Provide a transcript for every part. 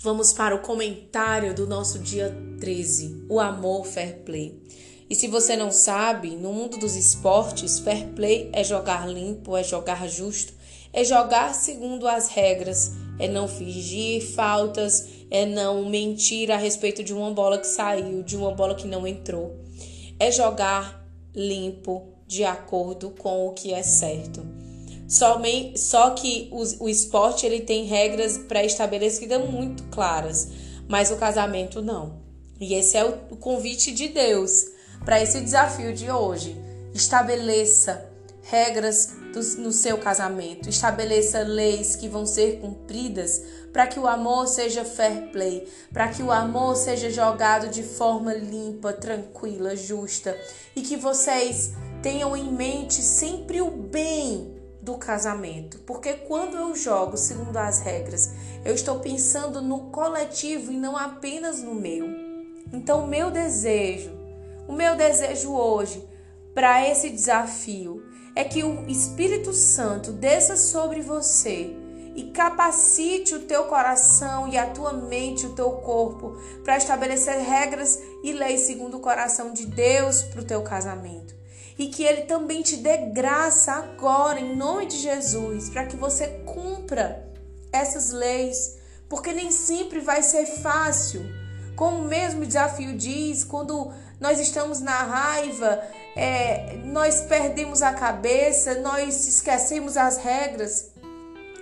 Vamos para o comentário do nosso dia 13, o amor fair play. E se você não sabe, no mundo dos esportes, fair play é jogar limpo, é jogar justo, é jogar segundo as regras, é não fingir faltas, é não mentir a respeito de uma bola que saiu, de uma bola que não entrou. É jogar limpo, de acordo com o que é certo. Só que o, esporte ele tem regras pré-estabelecidas muito claras, mas o casamento não. E esse é o, convite de Deus para esse desafio de hoje. Estabeleça regras no seu casamento, estabeleça leis que vão ser cumpridas para que o amor seja fair play, para que o amor seja jogado de forma limpa, tranquila, justa e que vocês tenham em mente sempre o bem do casamento, porque quando eu jogo segundo as regras, eu estou pensando no coletivo e não apenas no meu. Então, o meu desejo, o meu desejo hoje para esse desafio é que o Espírito Santo desça sobre você e capacite o teu coração e a tua mente, o teu corpo, para estabelecer regras e leis segundo o coração de Deus para o teu casamento e que Ele também te dê graça agora, em nome de Jesus, para que você cumpra essas leis, porque nem sempre vai ser fácil. Como o mesmo desafio diz, quando nós estamos na raiva, é, nós perdemos a cabeça, nós esquecemos as regras.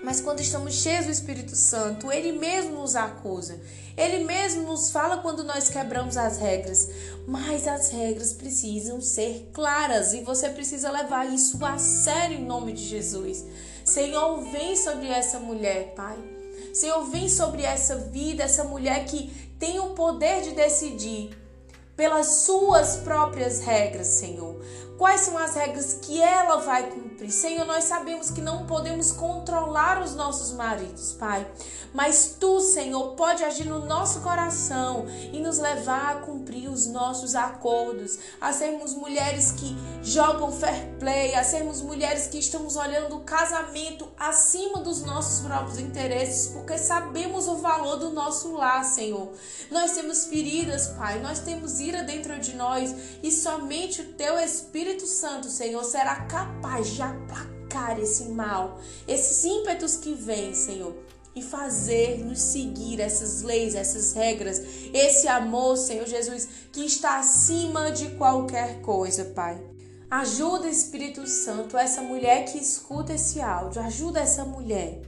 Mas quando estamos cheios do Espírito Santo, Ele mesmo nos acusa. Ele mesmo nos fala quando nós quebramos as regras, mas as regras precisam ser claras e você precisa levar isso a sério em nome de Jesus. Senhor, vem sobre essa mulher, Pai. Senhor, vem sobre essa vida, essa mulher que tem o poder de decidir pelas suas próprias regras, Senhor. Quais são as regras que ela vai cumprir? Senhor, nós sabemos que não podemos controlar os nossos maridos, Pai. Mas tu, Senhor, pode agir no nosso coração e nos levar a cumprir os nossos acordos, a sermos mulheres que jogam fair play, a sermos mulheres que estamos olhando o casamento acima dos nossos próprios interesses, porque sabemos o valor do nosso lar, Senhor. Nós temos feridas, Pai, nós temos ira dentro de nós e somente o teu Espírito Santo, Senhor, será capaz de aplacar esse mal, esses ímpetos que vêm, Senhor, e fazer-nos seguir essas leis, essas regras, esse amor, Senhor Jesus, que está acima de qualquer coisa, Pai. Ajuda, Espírito Santo, essa mulher que escuta esse áudio, ajuda essa mulher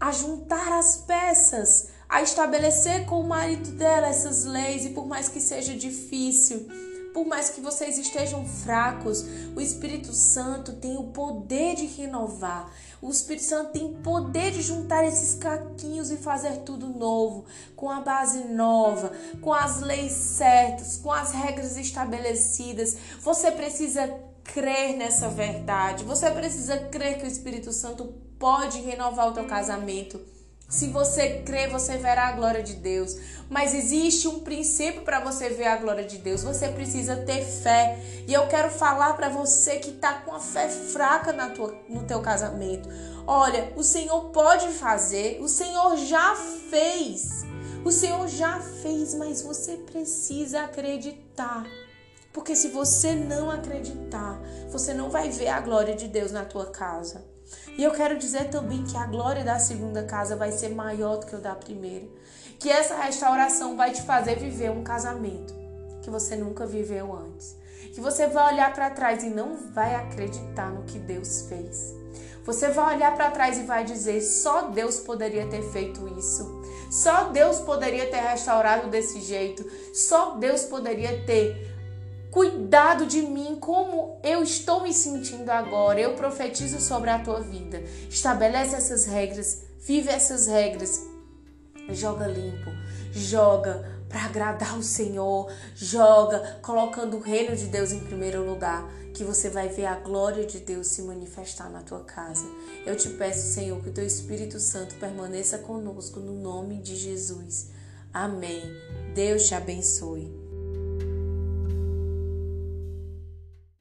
a juntar as peças, a estabelecer com o marido dela essas leis, e por mais que seja difícil, por mais que vocês estejam fracos, o Espírito Santo tem o poder de renovar. O Espírito Santo tem poder de juntar esses caquinhos e fazer tudo novo, com a base nova, com as leis certas, com as regras estabelecidas. Você precisa crer nessa verdade. Você precisa crer que o Espírito Santo pode renovar o teu casamento se você crê, você verá a glória de Deus. Mas existe um princípio para você ver a glória de Deus. Você precisa ter fé. E eu quero falar para você que está com a fé fraca na tua, no teu casamento. Olha, o Senhor pode fazer, o Senhor já fez. O Senhor já fez, mas você precisa acreditar. Porque se você não acreditar, você não vai ver a glória de Deus na tua casa. E eu quero dizer também que a glória da segunda casa vai ser maior do que o da primeira. Que essa restauração vai te fazer viver um casamento que você nunca viveu antes. Que você vai olhar para trás e não vai acreditar no que Deus fez. Você vai olhar para trás e vai dizer: só Deus poderia ter feito isso. Só Deus poderia ter restaurado desse jeito. Só Deus poderia ter cuidado de mim, como eu estou me sentindo agora. Eu profetizo sobre a tua vida. Estabelece essas regras, vive essas regras. Joga limpo, joga para agradar o Senhor, joga colocando o reino de Deus em primeiro lugar, que você vai ver a glória de Deus se manifestar na tua casa. Eu te peço, Senhor, que o teu Espírito Santo permaneça conosco no nome de Jesus. Amém. Deus te abençoe.